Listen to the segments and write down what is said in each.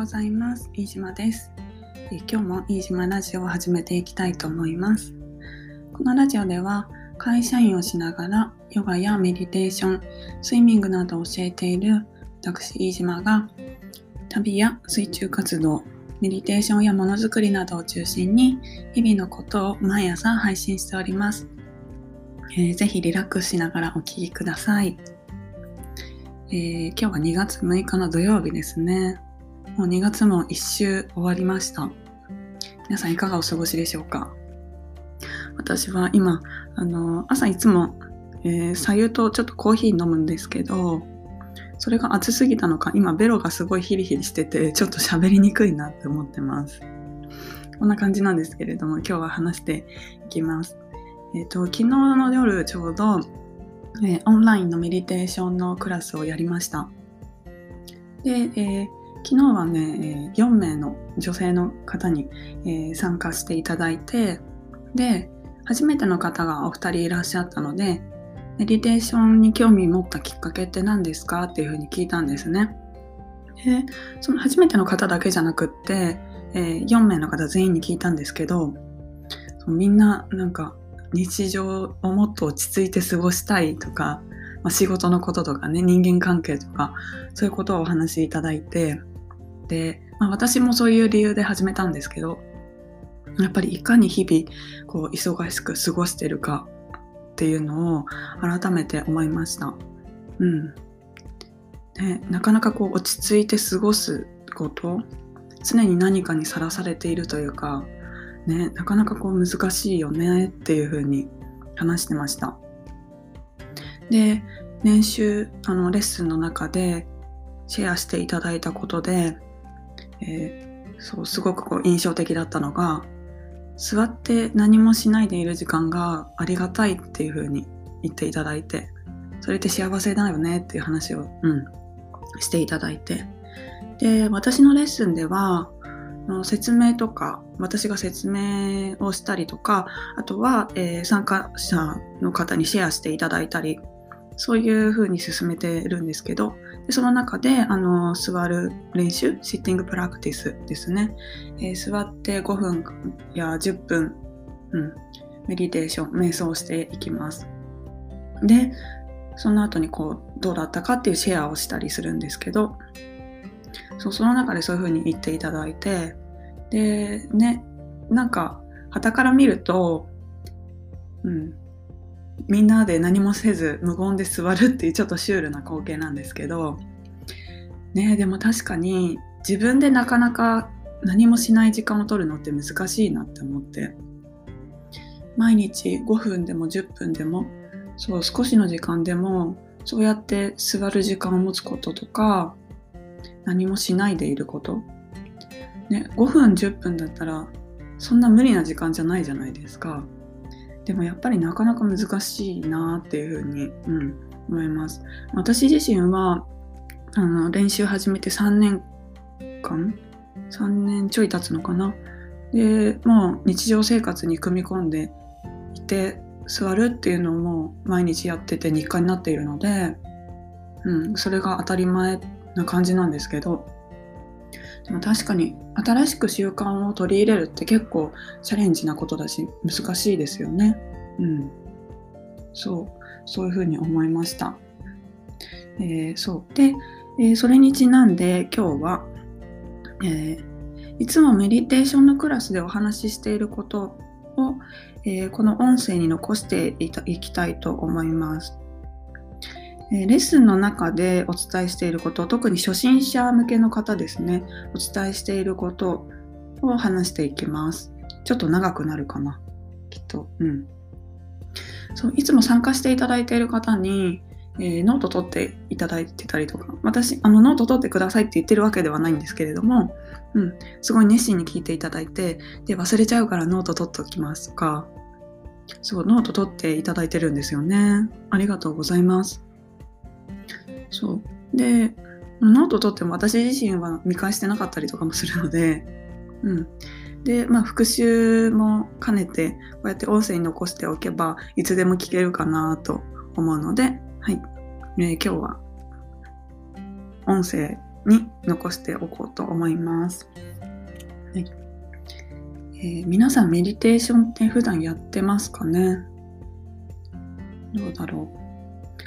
ございます。飯島です。え今日も飯島ラジオを始めていきたいと思います。このラジオでは会社員をしながらヨガやメディテーション、スイミングなどを教えている私飯島が旅や水中活動、メディテーションやものづくりなどを中心に日々のことを毎朝配信しております。えー、ぜひリラックスしながらお聴きください。えー、今日は2月6日の土曜日ですね。もう2月も1週終わりました。皆さんいかがお過ごしでしょうか？私は今、あの、朝いつも、えー、左右とちょっとコーヒー飲むんですけど、それが暑すぎたのか、今ベロがすごいヒリヒリしてて、ちょっと喋りにくいなって思ってます。こんな感じなんですけれども、今日は話していきます。えっ、ー、と、昨日の夜ちょうど、えー、オンラインのメディテーションのクラスをやりました。で、えー、昨日はね、4名の女性の方に、え、参加していただいて、で、初めての方がお二人いらっしゃったので、メディテーションに興味持ったきっかけって何ですか？っていうふうに聞いたんですね。で、その初めての方だけじゃなくって、え、4名の方全員に聞いたんですけど、みんななんか日常をもっと落ち着いて過ごしたいとか、まあ、仕事のこととかね人間関係とかそういうことをお話しいただいてで、まあ、私もそういう理由で始めたんですけどやっぱりいかに日々こう忙しく過ごしてるかっていうのを改めて思いました。うん、ね、なかなかこう落ち着いて過ごすこと常に何かにさらされているというかね、なかなかこう難しいよねっていうふうに話してました。で、年収、あの、レッスンの中でシェアしていただいたことで、えー、そう、すごくこう印象的だったのが、座って何もしないでいる時間がありがたいっていうふうに言っていただいて、それって幸せだよねっていう話を、うん、していただいて。で、私のレッスンでは、説明とか私が説明をしたりとかあとは、えー、参加者の方にシェアしていただいたりそういう風に進めてるんですけどでその中であの座る練習シッティングプラクティスですね、えー、座って5分や10分、うん、メディテーション瞑想していきます。でその後にこうどうだったかっていうシェアをしたりするんですけどそうその中でそういうふうに言っていただいてでねなんか傍から見ると、うん、みんなで何もせず無言で座るっていうちょっとシュールな光景なんですけどねでも確かに自分でなかなか何もしない時間を取るのって難しいなって思って毎日5分でも10分でもそう少しの時間でもそうやって座る時間を持つこととか何もしないでいること、ね、5分10分だったらそんな無理な時間じゃないじゃないですか。でもやっぱりなかなか難しいなっていうふうに、うん、思います。私自身はあの練習始めて3年間3年ちょい経つのかな。でもう日常生活に組み込んでいて座るっていうのも毎日やってて日課になっているので、うん、それが当たり前な感じなんですけどでも確かに新しく習慣を取り入れるって結構チャレンジなことだし難しいですよね。うん。そう、そういうふうに思いました。えー、そう。で、えー、それにちなんで今日は、えー、いつもメディテーションのクラスでお話ししていることを、えこの音声に残していきたいと思います。レッスンの中でお伝えしていること、特に初心者向けの方ですね、お伝えしていることを話していきます。ちょっと長くなるかな、きっと。うん。そういつも参加していただいている方に、えー、ノート取っていただいてたりとか、私、あのノート取ってくださいって言ってるわけではないんですけれども、うん、すごい熱心に聞いていただいて、で、忘れちゃうからノート取っておきますとか、すごいノート取っていただいてるんですよね。ありがとうございます。そう。で、ノート取っても私自身は見返してなかったりとかもするので、うん。で、まあ、復習も兼ねて、こうやって音声に残しておけば、いつでも聞けるかなと思うので、はい。えー、今日は、音声に残しておこうと思います。はいえー、皆さんメディテーションって普段やってますかね？どうだろう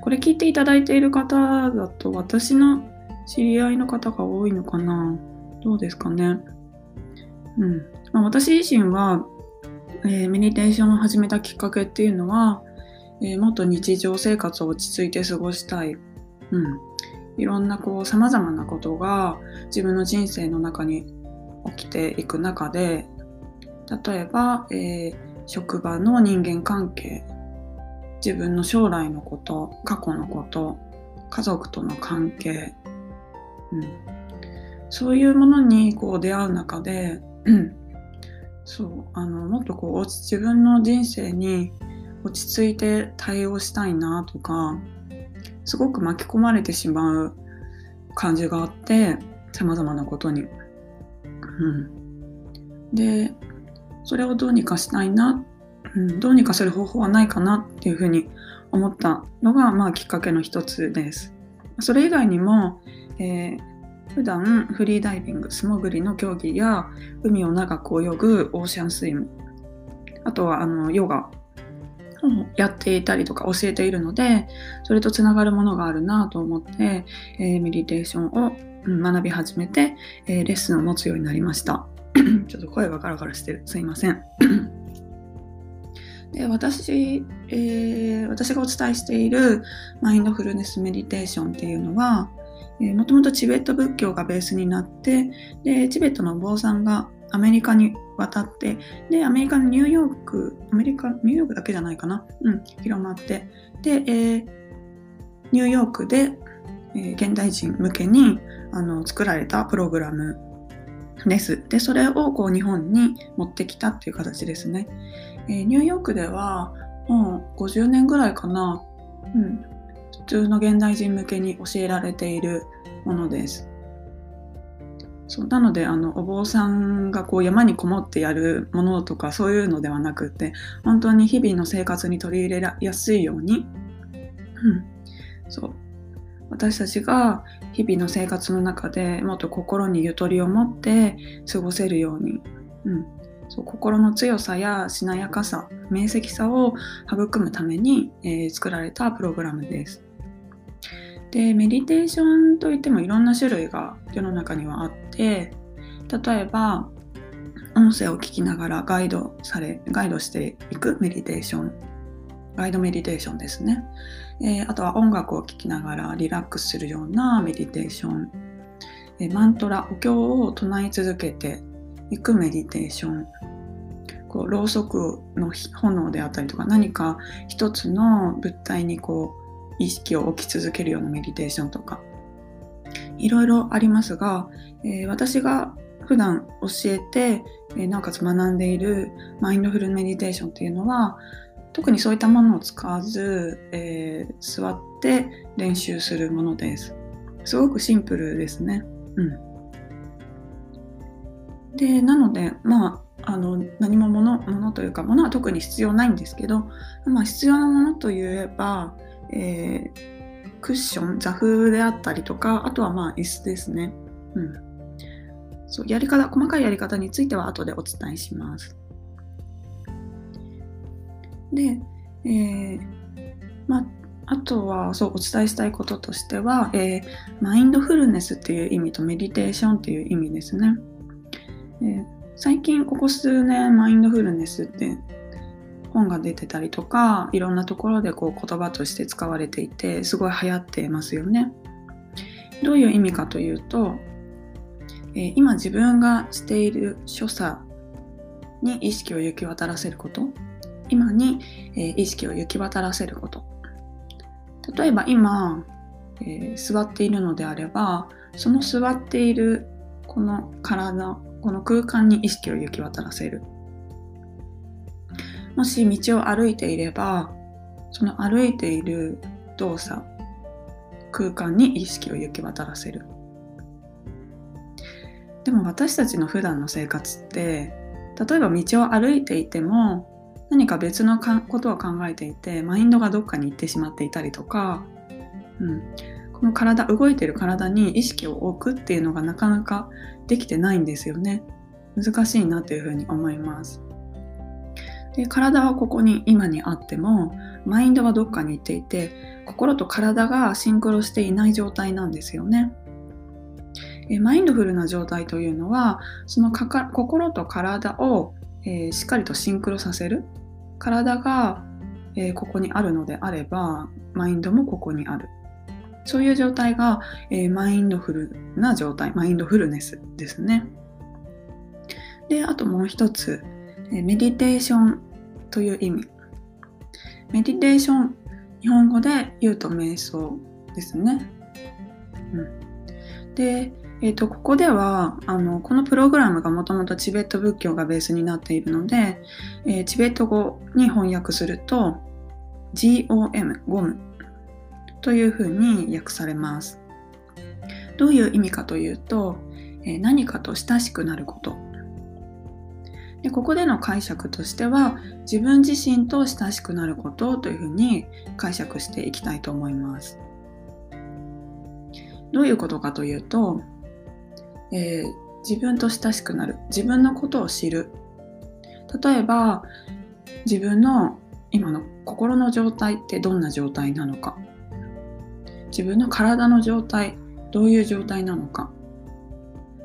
これ聞いていただいている方だと私の知り合いの方が多いのかな？どうですかね？うん。まあ、私自身は、えー、メディテーションを始めたきっかけっていうのは、えー、もっと日常生活を落ち着いて過ごしたい。うん。いろんなこう様々なことが自分の人生の中に起きていく中で、例えば、えー、職場の人間関係、自分の将来のこと、過去のこと、家族との関係、うん、そういうものにこう出会う中で、そうあのもっとこう自分の人生に落ち着いて対応したいなとかすごく巻き込まれてしまう感じがあってさまざまなことに。うん、でそれをどうにかしたいな、うん、どうにかする方法はないかなっていうふうに思ったのが、まあ、きっかけの一つです。それ以外にも、えー、普段フリーダイビング、素潜りの競技や海を長く泳ぐオーシャンスイム、あとはあのヨガをやっていたりとか教えているので、それとつながるものがあるなと思って、えー、メディテーションを学び始めて、えー、レッスンを持つようになりました。ちょっと声がガラガラしてる。すいません。で私、えー、私がお伝えしているマインドフルネスメディテーションっていうのは、もともとチベット仏教がベースになってでチベットのお坊さんがアメリカに渡ってでアメリカのニューヨークアメリカニューヨークだけじゃないかな、うん、広まってで、えー、ニューヨークで、えー、現代人向けにあの作られたプログラムです。で、それをこう日本に持ってきたっていう形ですね。えー、ニューヨークではもう50年ぐらいかな、うん、普通の現代人向けに教えられているものです。そうなのであのお坊さんがこう山にこもってやるものとかそういうのではなくて本当に日々の生活に取り入れやすいように、うん、そう。私たちが日々の生活の中でもっと心にゆとりを持って過ごせるように、うん、そう心の強さやしなやかさ明晰さを育むために、えー、作られたプログラムです。でメディテーションといってもいろんな種類が世の中にはあって例えば音声を聞きながらガイドされガイドしていくメディテーションガイドメディテーションですね、えー、あとは音楽を聴きながらリラックスするようなメディテーション、えー、マントラお経を唱え続けていくメディテーションこうろうそくの炎であったりとか何か一つの物体にこう意識を置き続けるようなメディテーションとかいろいろありますが、えー、私が普段教えて、えー、なおかつ学んでいるマインドフルメディテーションっていうのは特にそういったものを使わず、えー、座って練習するものです。すごくシンプルですね。うん。で、なので、まあ、あの何もものというかものは特に必要ないんですけど、まあ、必要なものといえば、えー、クッション、座風であったりとか、あとはまあ椅子ですね。うん。そう、やり方、細かいやり方については後でお伝えします。で、えー、まあ、あとはそうお伝えしたいこととしては、えー、マインドフルネスっていう意味とメディテーションっていう意味ですね。えー、最近ここ数年マインドフルネスって本が出てたりとかいろんなところでこう言葉として使われていてすごい流行ってますよね。どういう意味かというと、え、今自分がしている所作に意識を行き渡らせること今に、え、意識を行き渡らせること例えば今、え、座っているのであればその座っているこの体この空間に意識を行き渡らせる。もし道を歩いていればその歩いている動作空間に意識を行き渡らせる。でも私たちの普段の生活って例えば道を歩いていても何か別のことを考えていてマインドがどっかに行ってしまっていたりとか、うん、この体動いてる体に意識を置くっていうのがなかなかできてないんですよね。難しいなというふうに思います。で体はここに今にあってもマインドはどっかに行っていて心と体がシンクロしていない状態なんですよね。えマインドフルな状態というのはその心と体を、えー、しっかりとシンクロさせる体が、えー、ここにあるのであればマインドもここにある。そういう状態が、えー、マインドフルな状態マインドフルネスですね。であともう一つ、えメディテーションという意味。メディテーション日本語で言うと瞑想ですね、うん、でえーと、ここではあのこのプログラムがもともとチベット仏教がベースになっているので、えー、チベット語に翻訳すると GOM、ゴム。というふうに訳されます。どういう意味かというと、えー、何かと親しくなることで。ここでの解釈としては自分自身と親しくなることというふうに解釈していきたいと思います。どういうことかというと、えー、自分と親しくなる自分のことを知る例えば自分の今の心の状態ってどんな状態なのか自分の体の状態どういう状態なのか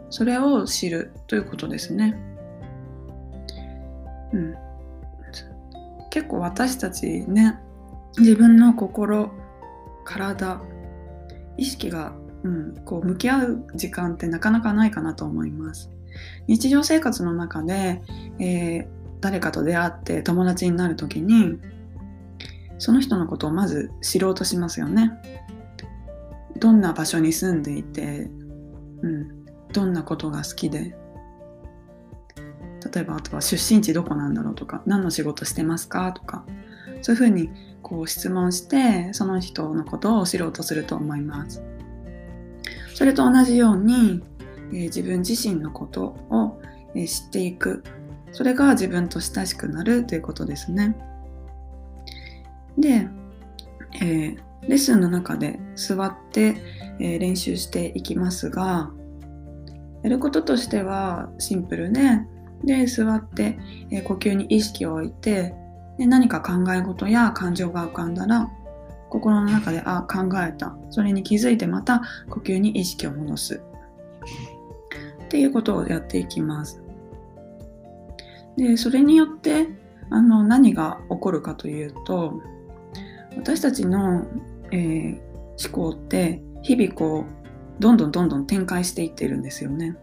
それを知るということですね。うん、結構私たちね自分の心体意識がうん、こう向き合う時間ってなかなかないかなと思います。日常生活の中で、えー、誰かと出会って友達になる時にその人のことをまず知ろうとしますよね。どんな場所に住んでいて、うん、どんなことが好きで例えばあとは出身地どこなんだろうとか何の仕事してますか？とかそういうふうにこう質問してその人のことを知ろうとすると思います。それと同じように、えー、自分自身のことを、えー、知っていくそれが自分と親しくなるということですね。で、えー、レッスンの中で座って、え練習していきますがやることとしてはシンプルね。で座って、え呼吸に意識を置いてで何か考え事や感情が浮かんだら心の中であ考えた。それに気づいてまた呼吸に意識を戻す。っていうことをやっていきます。でそれによってあの何が起こるかというと私たちの、えー、思考って日々こうどんどんどんどん展開していってるんですよね。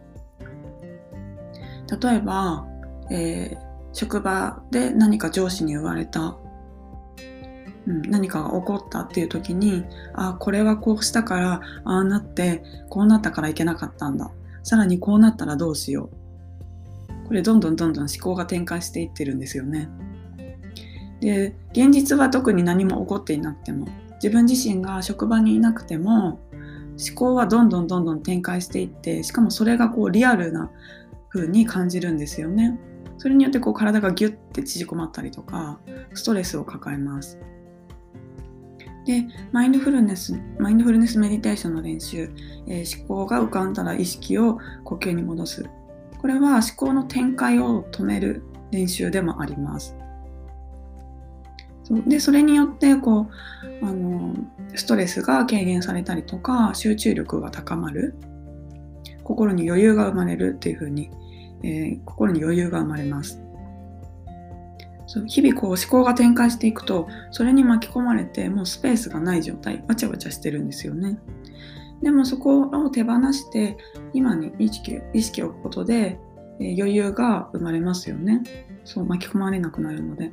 例えば、えー、職場で何か上司に言われた。うん、何かが起こったっていう時にあこれはこうしたからああなってこうなったからいけなかったんだ。さらにこうなったらどうしよう。これどんどんどんどん思考が展開していってるんですよね。で現実は特に何も起こっていなくても自分自身が職場にいなくても思考はどんどんどんどん展開していってしかもそれがこうリアルな風に感じるんですよね。それによってこう体がギュッて縮こまったりとかストレスを抱えます。でマインドフルネスマインドフルネスメディテーションの練習、えー、思考が浮かんだら意識を呼吸に戻すこれは思考の展開を止める練習でもありますでそれによってこうあのストレスが軽減されたりとか集中力が高まる。心に余裕が生まれるっていうふうに、えー、心に余裕が生まれます。そう。日々こう思考が展開していくとそれに巻き込まれてもうスペースがない状態わちゃわちゃしてるんですよね。でもそこを手放して今に意識意識を置くことで、え、余裕が生まれますよね。そう巻き込まれなくなるので。うん。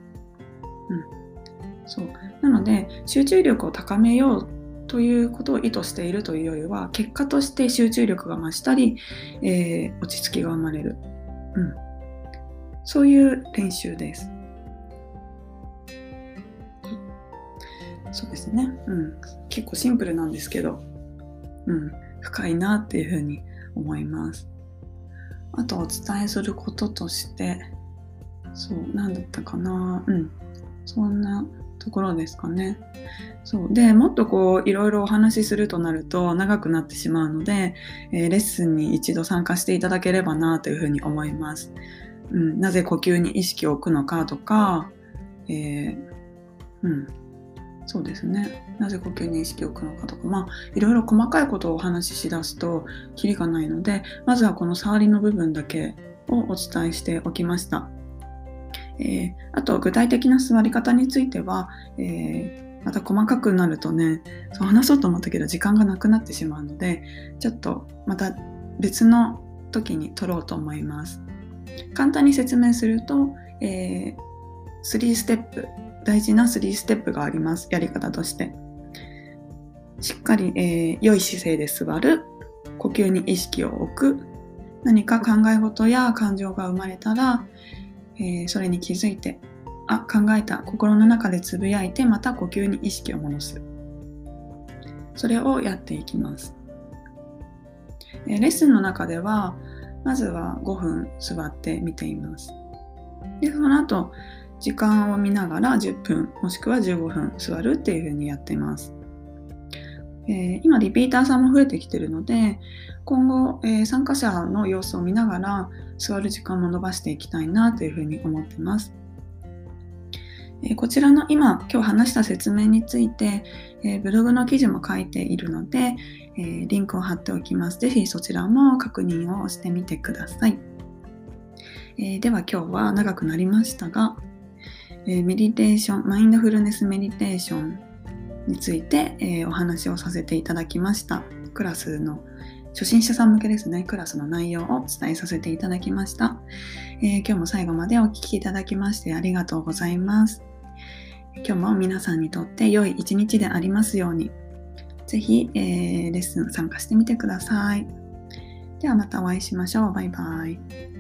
そうなので集中力を高めようということを意図しているというよりは結果として集中力が増したり、えー、落ち着きが生まれる、うん、そういう練習です。そうですね。うん。結構シンプルなんですけど、うん。深いなっていうふうに思います。あとお伝えすることとして、そう、何だったかな。うん。そんなところですかね。そうでもっとこういろいろお話しするとなると長くなってしまうので、えー、レッスンに一度参加していただければなというふうに思います。うん、なぜ呼吸に意識を置くのかとか、えー、うん、そうですね。なぜ呼吸に意識を置くのかとか、まあ、いろいろ細かいことをお話ししだすと、キリがないので、まずはこの触りの部分だけをお伝えしておきました。えー、あと、具体的な座り方については、えー、また細かくなるとね、そう話そうと思ったけど時間がなくなってしまうので、ちょっとまた別の時に撮ろうと思います。簡単に説明すると、えー、3ステップ大事な3ステップがあります。やり方として。しっかり、えー、良い姿勢で座る。呼吸に意識を置く。何か考え事や感情が生まれたら、えー、それに気づいて、あ、考えた。心の中でつぶやいて、また呼吸に意識を戻す。それをやっていきます。えー、レッスンの中では、まずは5分座ってみています。で、その後、時間を見ながら10分もしくは15分座るっていう風にやっています。えー、今リピーターさんも増えてきてるので今後、えー、参加者の様子を見ながら座る時間も伸ばしていきたいなというふうに思ってます。えー、こちらの今今日話した説明について、えブログの記事も書いているので、えリンクを貼っておきます。ぜひそちらも確認をしてみてください。えでは今日は長くなりましたが、えメディテーション、マインドフルネスメディテーションについて、えお話をさせていただきました。クラスの初心者さん向けですね、クラスの内容をお伝えさせていただきました。えー、今日も最後までお聴きいただきましてありがとうございます。今日も皆さんにとって良い一日でありますように、ぜひ、えー、レッスン参加してみてください。ではまたお会いしましょう。バイバイ。